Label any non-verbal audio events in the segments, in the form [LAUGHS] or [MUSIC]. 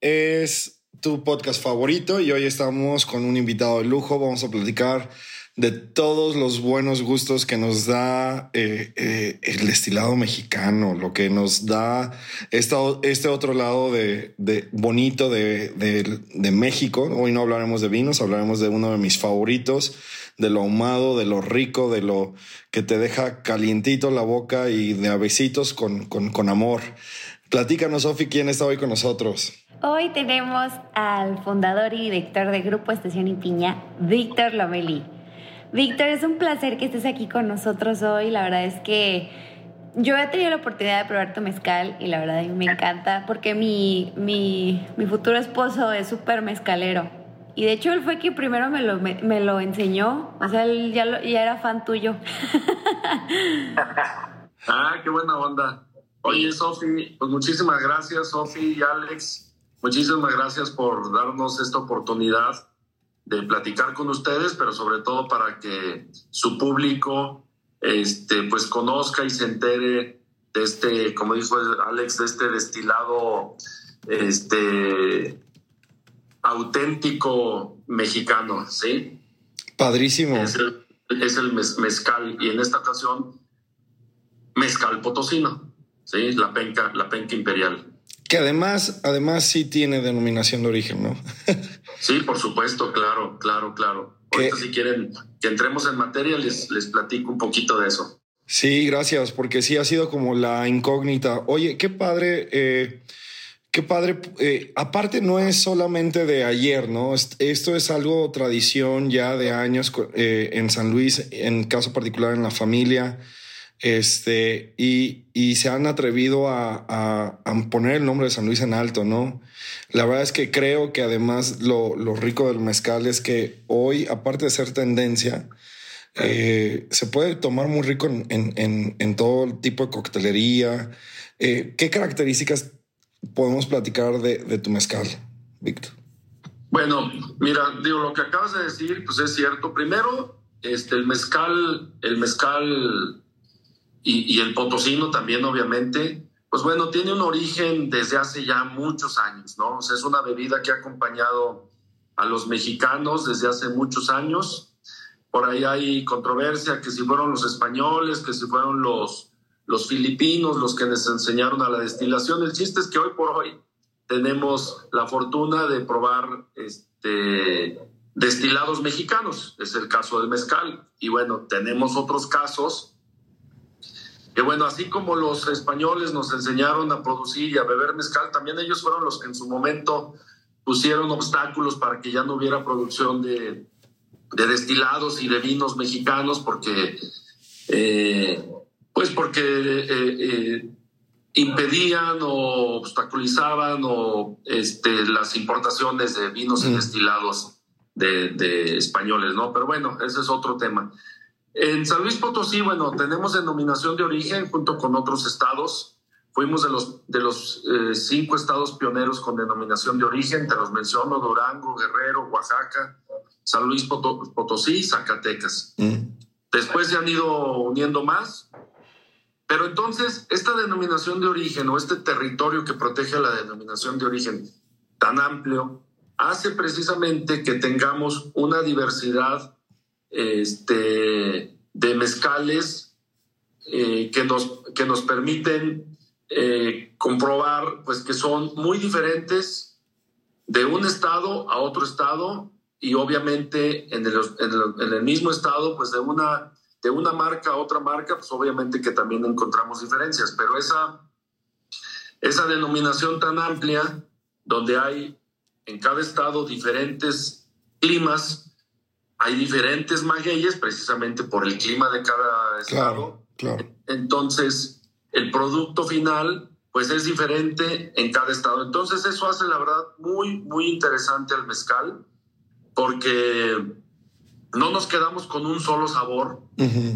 es tu podcast favorito y hoy estamos con un invitado de lujo. Vamos a platicar de todos los buenos gustos que nos da eh, eh, el destilado mexicano, lo que nos da esta- este otro lado de, de bonito de, de- México. Hoy no hablaremos de vinos, hablaremos de uno de mis favoritos, de lo ahumado, de lo rico, de lo que te deja calientito la boca y de avecitos con, con, con amor. Platícanos, Sofi, quién está hoy con nosotros. Hoy tenemos al fundador y director de Grupo Estación y Piña, Víctor Lomeli. Víctor, es un placer que estés aquí con nosotros hoy. La verdad es que yo he tenido la oportunidad de probar tu mezcal y la verdad me encanta porque mi, mi, mi futuro esposo es súper mezcalero. Y de hecho él fue quien primero me lo, me, me lo enseñó. O sea, él ya, lo- ya era fan tuyo. [LAUGHS] Ah, qué buena onda. Oye, Sofi, pues muchísimas gracias, Sofi y Alex. Muchísimas gracias por darnos esta oportunidad de platicar con ustedes, pero sobre todo para que su público este, pues conozca y se entere de este, como dijo Alex, de este destilado este, auténtico mexicano, ¿sí? Padrísimo. Es el, es el mez- mezcal y en esta ocasión mezcal potosino, ¿sí? La penca, la penca imperial. Que además, además sí tiene denominación de origen, ¿no? [LAUGHS] Sí, por supuesto, claro, claro, claro. Ahorita si quieren que entremos en materia les, les platico un poquito de eso. Sí, gracias, porque sí ha sido como la incógnita. Oye, qué padre, eh, qué padre. eh, aparte, no es solamente de ayer, ¿no? Est- Esto es algo tradición ya de años eh, en San Luis, en caso particular en la familia. Este, y, y se han atrevido a, a- a poner el nombre de San Luis en alto, ¿no? La verdad es que creo que además lo, lo rico del mezcal es que hoy, aparte de ser tendencia, eh, se puede tomar muy rico en, en- en- todo tipo de coctelería. Eh, ¿Qué características podemos platicar de, de tu mezcal, Víctor? Bueno, mira, digo, lo que acabas de decir, pues es cierto. Primero, este, el mezcal, el mezcal y, el potosino también, obviamente, pues bueno, tiene un origen desde hace ya muchos años, ¿no? O sea, es una bebida que ha acompañado a los mexicanos desde hace muchos años. Por ahí hay controversia que si fueron los españoles, que si fueron los, los filipinos los que les enseñaron a la destilación. El chiste es que hoy por hoy tenemos la fortuna de probar este, destilados mexicanos, es el caso del mezcal. Y bueno, tenemos otros casos que bueno, así como los españoles nos enseñaron a producir y a beber mezcal, también ellos fueron los que en su momento pusieron obstáculos para que ya no hubiera producción de, de destilados y de vinos mexicanos, porque, eh, pues porque eh, eh, impedían o obstaculizaban o este, las importaciones de vinos y Mm. destilados de, de españoles, ¿no? Pero bueno, ese es otro tema. En San Luis Potosí, bueno, tenemos denominación de origen junto con otros estados. Fuimos de los, de los eh, cinco estados pioneros con denominación de origen, te los menciono, Durango, Guerrero, Oaxaca, San Luis Poto- Potosí, Zacatecas. Mm. Después se han ido uniendo más. Pero entonces, esta denominación de origen o este territorio que protege la denominación de origen tan amplio hace precisamente que tengamos una diversidad este, de mezcales eh, que, nos, que nos permiten eh, comprobar pues, que son muy diferentes de un estado a otro estado y obviamente en el, en el, en el mismo estado, pues de una, de una marca a otra marca, pues obviamente que también encontramos diferencias, pero esa, esa denominación tan amplia, donde hay en cada estado diferentes climas, hay diferentes magueyes precisamente por el clima de cada estado. Claro, claro. Entonces, el producto final, pues es diferente en cada estado. Entonces eso hace la verdad muy, muy interesante el mezcal, porque no nos quedamos con un solo sabor,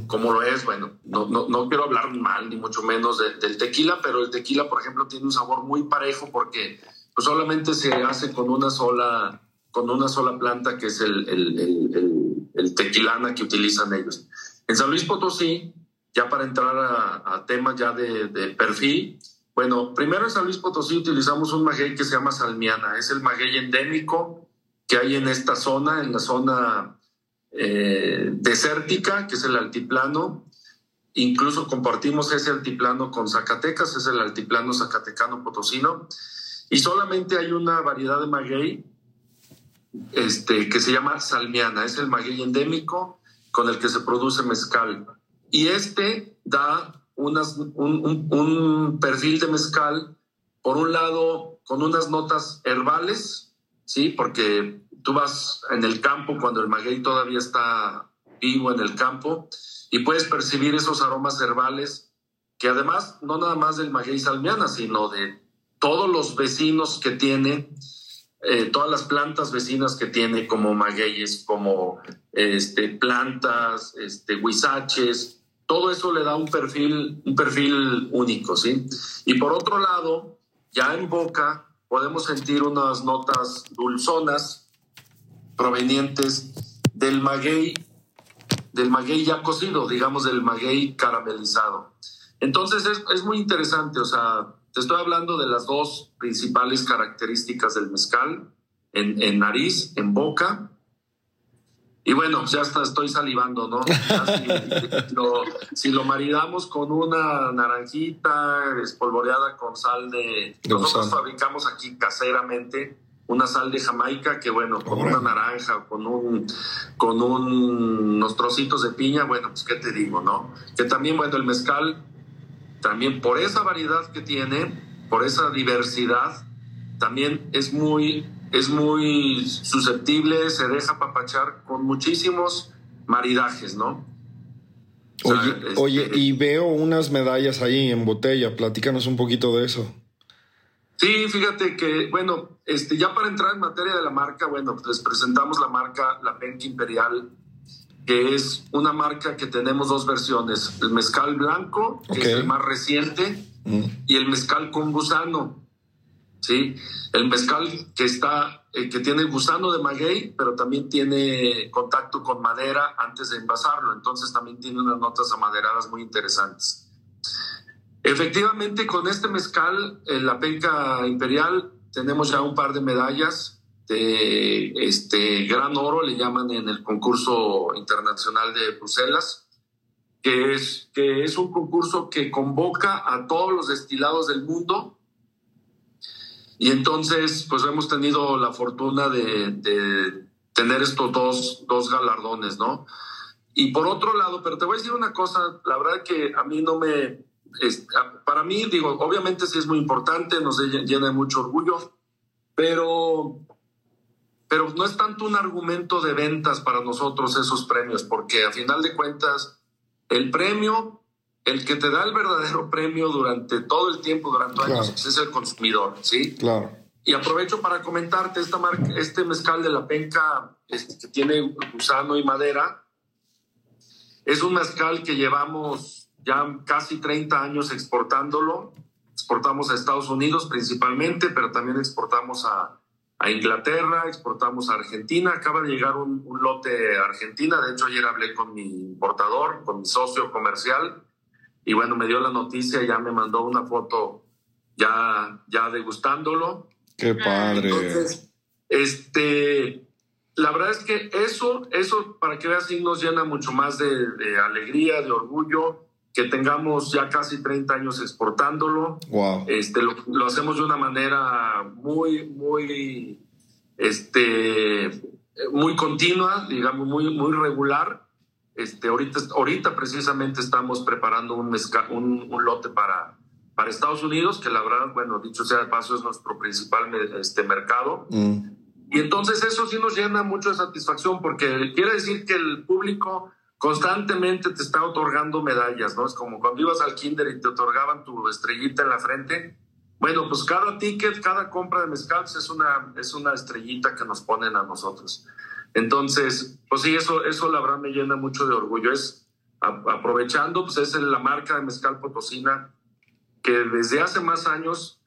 como lo es, bueno, no, no, no, quiero hablar mal, ni mucho menos del tequila, pero el tequila, por ejemplo, tiene un sabor muy parejo porque pues, solamente se hace con una sola, con una sola planta, que es el, el, el, el tequilana que utilizan ellos. En San Luis Potosí, ya para entrar a, a temas ya de, de, perfil, bueno, primero en San Luis Potosí utilizamos un maguey que se llama salmiana, es el maguey endémico que hay en esta zona, en la zona eh, desértica, que es el altiplano. Incluso compartimos ese altiplano con Zacatecas, es el altiplano zacatecano potosino. Y solamente hay una variedad de maguey este, que se llama salmiana, es el maguey endémico con el que se produce mezcal. Y este da unas, un, un perfil de mezcal, por un lado, con unas notas herbales, ¿sí? Porque tú vas en el campo cuando el maguey todavía está vivo en el campo y puedes percibir esos aromas herbales que además no nada más del maguey salmiana, sino de todos los vecinos que tiene, eh, todas las plantas vecinas que tiene como magueyes, como este, plantas, este, huizaches, todo eso le da un perfil, un perfil único, ¿sí? Y por otro lado, ya en boca podemos sentir unas notas dulzonas, provenientes del maguey, del maguey ya cocido, digamos del maguey caramelizado. Entonces es, es muy interesante, o sea, te estoy hablando de las dos principales características del mezcal, en, en nariz, en boca, y bueno, ya hasta estoy salivando, ¿no? [LAUGHS] Si lo, si lo, maridamos con una naranjita espolvoreada con sal de... Nosotros fabricamos aquí caseramente una sal de Jamaica que bueno, con una naranja, con un con un, unos trocitos de piña, bueno, pues qué te digo, ¿no? Que también bueno, el mezcal también por esa variedad que tiene, por esa diversidad, también es muy es muy susceptible, se deja papachar con muchísimos maridajes, ¿no? oye, este, oye, y veo unas medallas ahí en botella, platícanos un poquito de eso. Sí, fíjate que, bueno, este, ya para entrar en materia de la marca, bueno, les presentamos la marca La Penca Imperial, que es una marca que tenemos dos versiones, el mezcal blanco, que es el más reciente, mm. y el mezcal con gusano. ¿sí? El mezcal que está, eh, que tiene gusano de maguey, pero también tiene contacto con madera antes de envasarlo, entonces también tiene unas notas amaderadas muy interesantes. Efectivamente, con este mezcal, en la penca imperial, tenemos ya un par de medallas este gran oro, le llaman en el concurso internacional de Bruselas, que es, que es un concurso que convoca a todos los destilados del mundo. Y entonces, pues hemos tenido la fortuna de, de tener estos dos, dos galardones, ¿no? Y por otro lado, pero te voy a decir una cosa, la verdad que a mí no me, para mí, digo, obviamente sí es muy importante, nos llena de mucho orgullo, pero, pero no es tanto un argumento de ventas para nosotros esos premios, porque a final de cuentas, el premio, el que te da el verdadero premio durante todo el tiempo, durante años, es el consumidor, ¿sí? Claro. Y aprovecho para comentarte esta marca, este mezcal de la penca este, que tiene gusano y madera. Es un mezcal que llevamos ya casi 30 años exportándolo. Exportamos a Estados Unidos principalmente, pero también exportamos a, a Inglaterra, exportamos a Argentina. Acaba de llegar un, un, lote a Argentina. De hecho, ayer hablé con mi importador, con mi socio comercial. Y bueno, me dio la noticia, ya me mandó una foto ya, ya degustándolo. Qué padre. Entonces, este, la verdad es que eso, eso para que veas, sí nos llena mucho más de, de alegría, de orgullo que tengamos ya casi 30 años exportándolo. Wow. Este, lo, lo, hacemos de una manera muy, muy, este, muy continua, digamos, muy, muy regular. Este, ahorita, ahorita precisamente estamos preparando un, mezcal, un, un, lote para, para Estados Unidos, que la verdad, bueno, dicho sea de paso, es nuestro principal este, mercado. Mm. Y entonces eso sí nos llena mucho de satisfacción porque quiere decir que el público constantemente te está otorgando medallas, ¿no? Es como cuando ibas al kinder y te otorgaban tu estrellita en la frente. Bueno, pues cada ticket, cada compra de mezcal pues, es, una, es una estrellita que nos ponen a nosotros. Entonces, pues sí, eso, eso la verdad me llena mucho de orgullo. Es aprovechando, pues es la marca de mezcal potosina que desde hace más años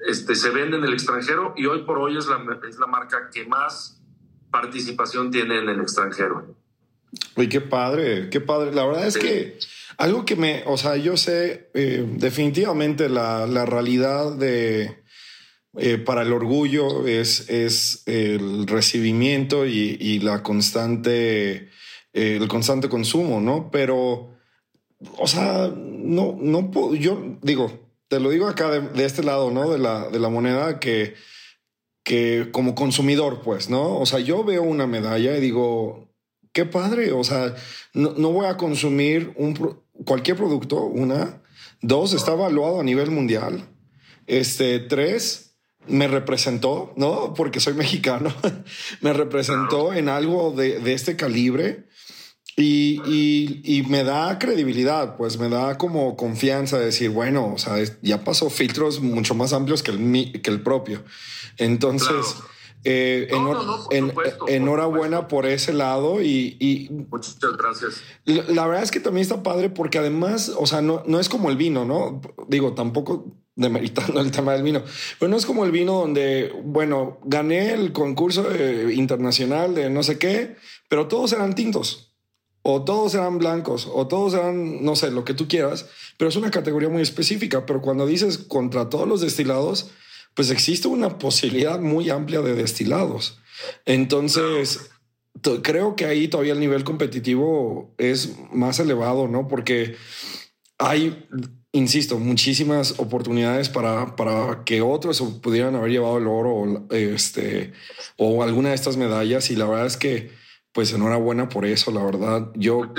este, se vende en el extranjero y hoy por hoy es la, es la marca que más participación tiene en el extranjero. Uy, qué padre, qué padre. La verdad es que algo que me, o sea, yo sé eh, definitivamente la, la, realidad de eh, para el orgullo es, es el recibimiento y, y la constante, eh, el constante consumo, ¿no? Pero, o sea, no, no puedo, yo digo, te lo digo acá de, de este lado, ¿no? De la, de la moneda que, que como consumidor, pues, ¿no? O sea, yo veo una medalla y digo, qué padre, o sea, no, no voy a consumir un, cualquier producto, una. Dos, está evaluado a nivel mundial. Este, tres, me representó, ¿no? Porque soy mexicano, [LAUGHS] me representó en algo de, de este calibre y, y, me da credibilidad, pues me da como confianza de decir, bueno, o sea, ya pasó filtros mucho más amplios que el, que el propio. Entonces, eh, enhorabuena por, ese lado y, muchas gracias. La, verdad es que también está padre porque además, o sea, no, no es como el vino, ¿no? Digo, tampoco demeritando [LAUGHS] el tema del vino, pero no es como el vino donde, bueno, gané el concurso eh, internacional de no sé qué, pero todos eran tintos o todos eran blancos, o todos eran, no sé, lo que tú quieras, pero es una categoría muy específica. Pero cuando dices contra todos los destilados, pues existe una posibilidad muy amplia de destilados. Entonces, creo que ahí todavía el nivel competitivo es más elevado, ¿no? Porque hay, insisto, muchísimas oportunidades para, para que otros pudieran haber llevado el oro o, este, o alguna de estas medallas. Y la verdad es que pues enhorabuena por eso, la verdad. Yo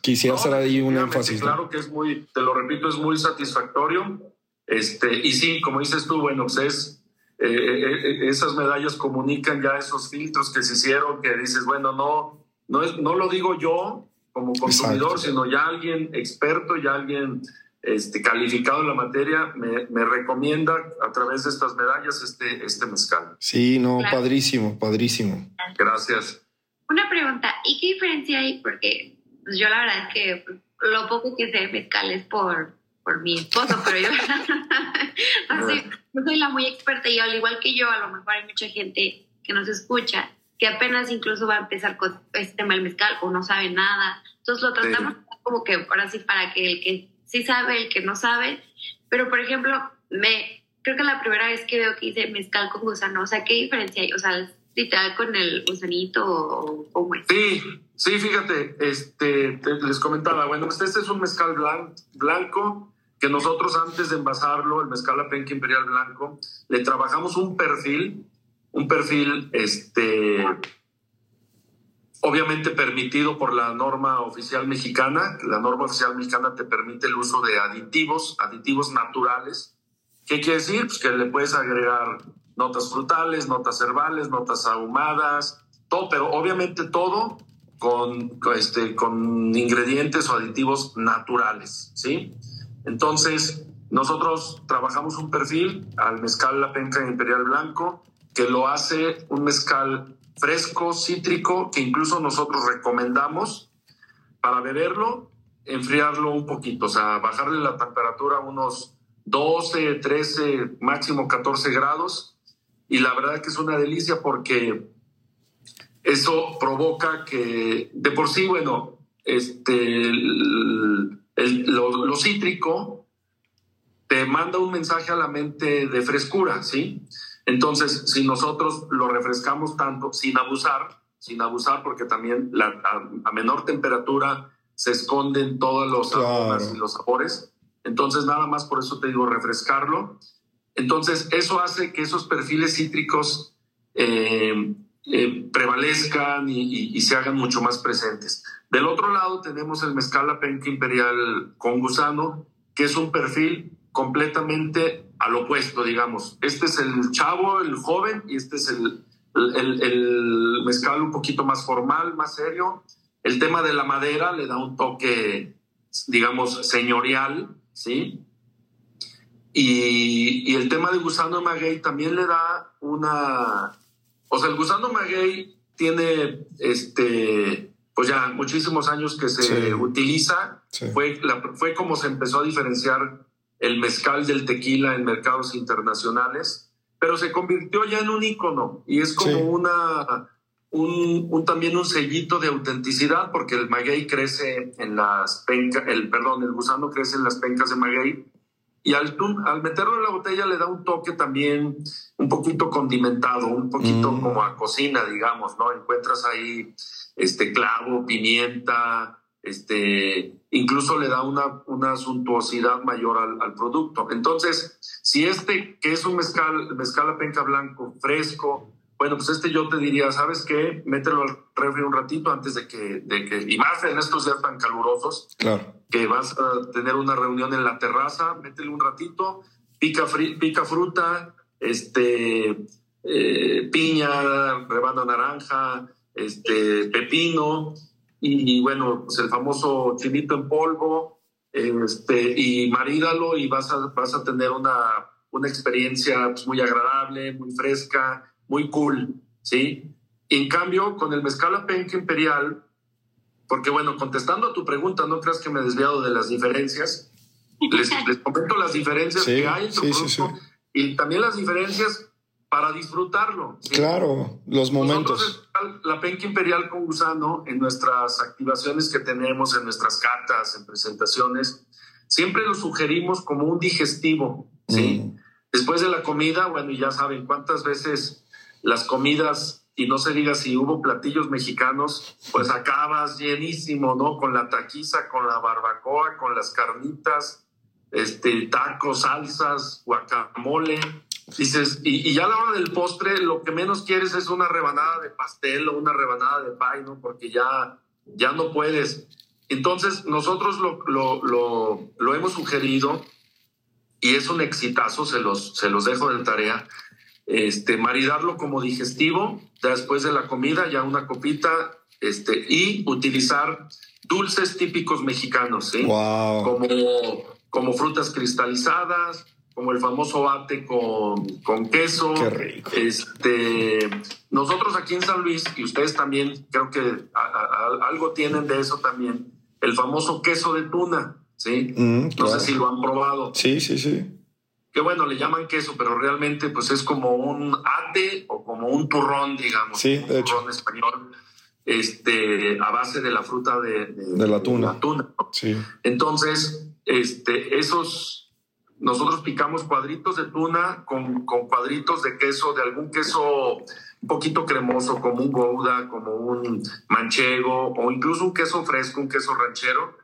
quisiera hacer ahí un énfasis. Claro que es muy, te lo repito, es muy satisfactorio. Este, y sí, como dices tú, bueno, pues es, eh, eh, eh, esas medallas comunican ya esos filtros que se hicieron, que dices, bueno, no, no, es, no lo digo yo como consumidor, sino ya alguien experto, ya alguien este, calificado en la materia me, me, recomienda a través de estas medallas este, este mezcal. Sí, no, padrísimo, padrísimo. Gracias. Una pregunta, ¿y qué diferencia hay? Porque pues, yo la verdad es que lo poco que sé de mezcal es por, por mi esposo, pero yo [LAUGHS] no soy la muy experta y al igual que yo, a lo mejor hay mucha gente que nos escucha que apenas incluso va a empezar con este tema del mezcal o no sabe nada. Entonces lo tratamos como que ahora sí para que el que sí sabe, el que no sabe. Pero por ejemplo, me creo que la primera vez que veo que dice mezcal con gusano, o sea, ¿qué diferencia hay? O sea, literal con el gusanito o cómo es? Sí, sí, fíjate, este, les comentaba, bueno, este es un mezcal blanco que nosotros antes de envasarlo, el mezcal Penca Imperial Blanco, le trabajamos un perfil, un perfil, este, obviamente permitido por la norma oficial mexicana. La norma oficial mexicana te permite el uso de aditivos, aditivos naturales. ¿Qué quiere decir? Pues que le puedes agregar notas frutales, notas herbales, notas ahumadas, todo, pero obviamente todo con, este, con ingredientes o aditivos naturales, ¿sí? Entonces, nosotros trabajamos un perfil al mezcal La Penca Imperial Blanco, que lo hace un mezcal fresco, cítrico, que incluso nosotros recomendamos para beberlo, enfriarlo un poquito, o sea, bajarle la temperatura a unos 12, 13, máximo 14 grados. Y la verdad que es una delicia porque eso provoca que de por sí, bueno, este, lo, cítrico te manda un mensaje a la mente de frescura, ¿sí? Entonces, si nosotros lo refrescamos tanto sin abusar, sin abusar, porque también la, a, menor temperatura se esconden todos los aromas y los sabores. Entonces, nada más por eso te digo refrescarlo entonces, eso hace que esos perfiles cítricos eh, eh, prevalezcan y, se hagan mucho más presentes. Del otro lado tenemos el mezcal Penca Imperial con gusano, que es un perfil completamente al opuesto, digamos. Este es el chavo, el joven, y este es el, el, mezcal un poquito más formal, más serio. El tema de la madera le da un toque, digamos, señorial, ¿sí? Y, y, el tema del gusano maguey también le da una... O sea, el gusano maguey tiene, este, pues ya muchísimos años que se utiliza. Fue, la, fue como se empezó a diferenciar el mezcal del tequila en mercados internacionales, pero se convirtió ya en un ícono y es como una un, también un sellito de autenticidad porque el maguey crece en las pencas, el perdón, el gusano crece en las pencas de maguey y al, al meterlo en la botella le da un toque también un poquito condimentado, un poquito mm. como a cocina, digamos, ¿no? Encuentras ahí este clavo, pimienta, este, incluso le da una, una suntuosidad mayor al, al, producto. Entonces, si este, que es un mezcal, mezcal a penca blanco, fresco, bueno, pues este yo te diría, ¿sabes qué? Mételo al refri un ratito antes de que, de que, y más en estos días tan calurosos, claro. que vas a tener una reunión en la terraza, mételo un ratito, pica, pica fruta, este, eh, piña, rebanda naranja, este, pepino, y, bueno, pues el famoso chilito en polvo, este, y marídalo y vas a, vas a tener una, una experiencia pues, muy agradable, muy fresca, muy cool, ¿sí? En cambio, con el mezcal a penca imperial, porque bueno, contestando a tu pregunta, no creas que me he desviado de las diferencias, les, [LAUGHS] comento las diferencias que hay entre producto y también las diferencias para disfrutarlo. Claro, los momentos. la penca imperial con gusano en nuestras activaciones que tenemos, en nuestras cartas, en presentaciones, siempre lo sugerimos como un digestivo, ¿sí? Mm. Después de la comida, bueno, ya saben cuántas veces las comidas, y no se diga si hubo platillos mexicanos, pues acabas llenísimo, ¿no? Con la taquiza, con la barbacoa, con las carnitas, este, tacos, salsas, guacamole. Dices, y, ya a la hora del postre, lo que menos quieres es una rebanada de pastel o una rebanada de pay, ¿no? Porque ya, ya no puedes. Entonces, nosotros lo, lo, lo, lo hemos sugerido y es un exitazo, se los, se los dejo de tarea este, maridarlo como digestivo después de la comida, ya una copita, este, y utilizar dulces típicos mexicanos, ¿sí? Como, como frutas cristalizadas, como el famoso ate con, con queso. Qué rico. Este, nosotros aquí en San Luis, y ustedes también creo que algo tienen de eso también, el famoso queso de tuna, ¿sí? Mm, no sé si lo han probado. Sí, sí, sí que bueno, le llaman queso, pero realmente pues es como un ate o como un turrón, digamos, un turrón español, este, a base de la fruta de, la tuna. sí. Entonces, este, esos, nosotros picamos cuadritos de tuna con, con cuadritos de queso, de algún queso un poquito cremoso, como un gouda, como un manchego, o incluso un queso fresco, un queso ranchero,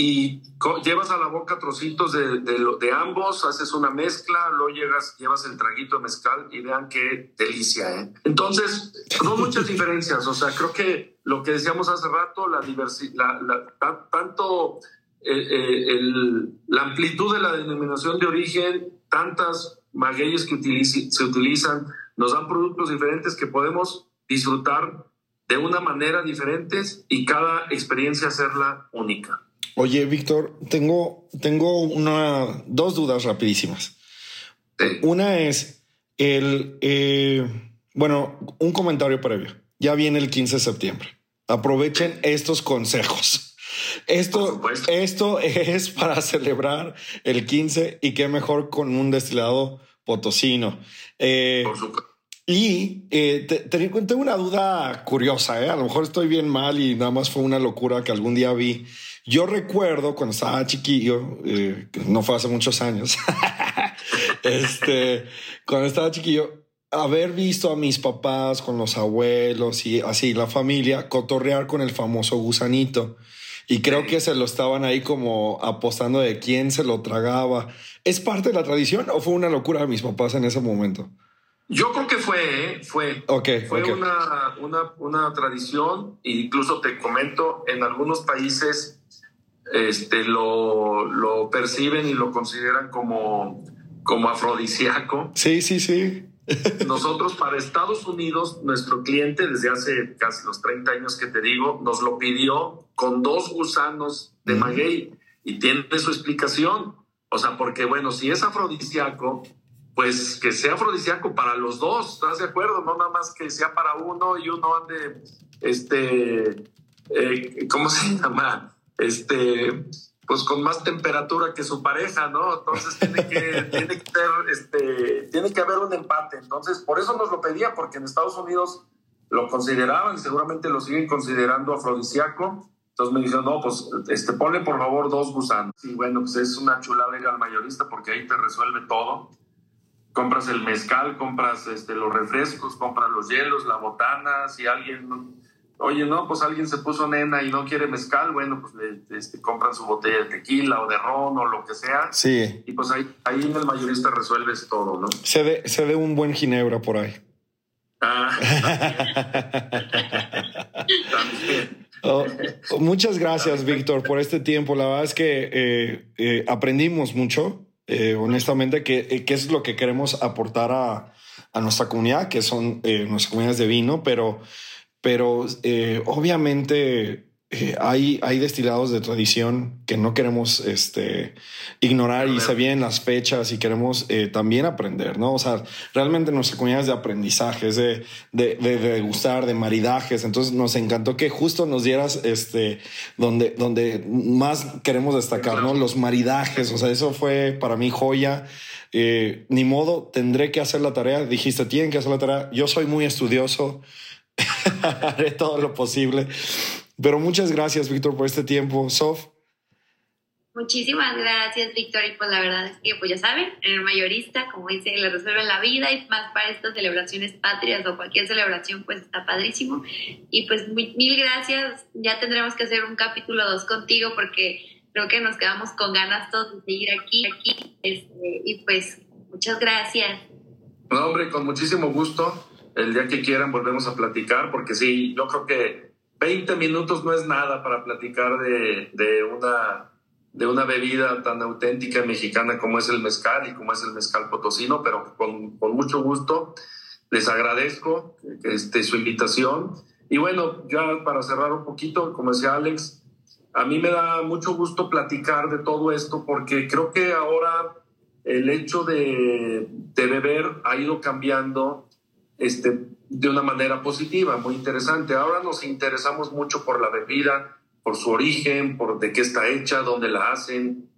y llevas a la boca trocitos de, de, ambos, haces una mezcla, luego llegas, llevas el traguito de mezcal y vean qué delicia. ¿eh? Entonces, no muchas diferencias, o sea, creo que lo que decíamos hace rato, la diversidad, tanto eh, eh, la amplitud de la denominación de origen, tantas magueyes que se utilizan, nos dan productos diferentes que podemos disfrutar de una manera diferente y cada experiencia hacerla única. Oye, Víctor, tengo, tengo una, dos dudas rapidísimas. Una es el, eh, bueno, un comentario previo. Ya viene el 15 de septiembre. Aprovechen estos consejos. Esto, esto es para celebrar el 15 y qué mejor con un destilado potosino. Eh, y eh, te, tengo una duda curiosa, ¿eh? a lo mejor estoy bien mal y nada más fue una locura que algún día vi yo recuerdo cuando estaba chiquillo, eh, no fue hace muchos años, [LAUGHS] este, cuando estaba chiquillo, haber visto a mis papás con los abuelos y así la familia cotorrear con el famoso gusanito. Y creo que se lo estaban ahí como apostando de quién se lo tragaba. ¿Es parte de la tradición o fue una locura de mis papás en ese momento? Yo creo que fue, ¿eh? fue. fue Una, una, una tradición. E incluso te comento, en algunos países este, lo, lo perciben y lo consideran como, como afrodisíaco. Sí, sí, sí. Nosotros para Estados Unidos, nuestro cliente desde hace casi los 30 años que te digo, nos lo pidió con dos gusanos de maguey y tiene su explicación. O sea, porque bueno, si es afrodisíaco, pues que sea afrodisíaco para los dos, ¿estás de acuerdo? No nada más que sea para uno y uno ande, este, eh, ¿cómo se [LAUGHS] llama? Este, pues con más temperatura que su pareja, ¿no? Entonces tiene que, [LAUGHS] tiene que ser, este, tiene que haber un empate. Entonces, por eso nos lo pedía, porque en Estados Unidos lo consideraban y seguramente lo siguen considerando afrodisíaco. Entonces me dijeron, no, pues este, ponle por favor dos gusanos. Y bueno, pues es una chulada ir al mayorista porque ahí te resuelve todo. Compras el mezcal, compras este, los refrescos, compras los hielos, la botana. Si alguien Oye, no, pues alguien se puso nena y no quiere mezcal, bueno, pues le este, compran su botella de tequila o de ron o lo que sea. Sí. Y pues ahí, ahí en el mayorista resuelves todo, ¿no? Se ve, se ve un buen ginebra por ahí. Ah, también. [LAUGHS] Oh, muchas gracias, Víctor, por este tiempo. La verdad es que eh, eh, aprendimos mucho, eh, honestamente, que, que, es lo que queremos aportar a, a nuestra comunidad, que son nuestras comunidades de vino, pero pero eh, obviamente eh, hay, hay destilados de tradición que no queremos este, ignorar y se vienen las fechas y queremos eh, también aprender, ¿no? O sea, realmente nuestra comunidad es de aprendizaje, de, de, de, gustar, de maridajes. Entonces nos encantó que justo nos dieras este, donde, donde más queremos destacar, ¿no? Los maridajes. O sea, eso fue para mí joya. ni modo, tendré que hacer la tarea. Dijiste, tienen que hacer la tarea. Yo soy muy estudioso. [LAUGHS] Haré todo lo posible. Pero muchas gracias, Víctor, por este tiempo. Sof. Muchísimas gracias, Víctor. Y pues la verdad es que, pues ya saben, el mayorista, como dice, le resuelve la vida y más para estas celebraciones patrias o cualquier celebración, pues está padrísimo. Y pues mil gracias. Ya tendremos que hacer un capítulo 2 contigo porque creo que nos quedamos con ganas todos de seguir aquí. aquí este, y pues muchas gracias. No, hombre, con muchísimo gusto el día que quieran volvemos a platicar, porque sí, yo creo que 20 minutos no es nada para platicar de, de, una, de una bebida tan auténtica mexicana como es el mezcal y como es el mezcal potosino, pero con, con mucho gusto les agradezco este, su invitación. Y bueno, ya para cerrar un poquito, como decía Alex, a mí me da mucho gusto platicar de todo esto porque creo que ahora el hecho de, de beber ha ido cambiando este, de una manera positiva, muy interesante. Ahora nos interesamos mucho por la bebida, por su origen, por de qué está hecha, dónde la hacen,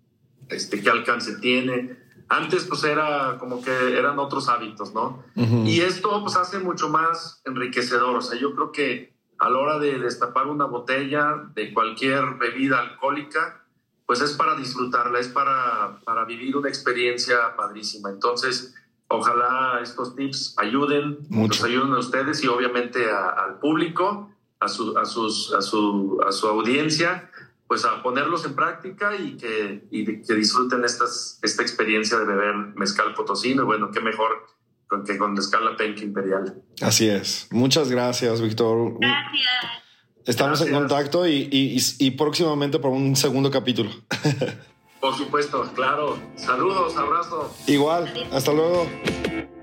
este, qué alcance tiene. Antes pues era como que eran otros hábitos, ¿no? Y esto pues hace mucho más enriquecedor. O sea, yo creo que a la hora de destapar una botella de cualquier bebida alcohólica, pues es para disfrutarla, es para, para vivir una experiencia padrísima. Entonces, Ojalá estos tips ayuden, Mucho. ayuden a ustedes y obviamente al público, a su, a, sus, a, su, a su audiencia, pues a ponerlos en práctica y que, y que disfruten estas, esta experiencia de beber mezcal potosino. Bueno, qué mejor que con mezcal la penca imperial. Así es. Muchas gracias, Víctor. Gracias. Estamos en contacto y, y, y próximamente por un segundo capítulo. [LAUGHS] Por supuesto, claro. Saludos, abrazo. Igual, hasta luego.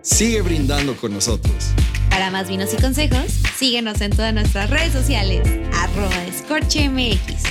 Sigue brindando con nosotros. Para más vinos y consejos, síguenos en todas nuestras redes sociales, arroba escorchemx.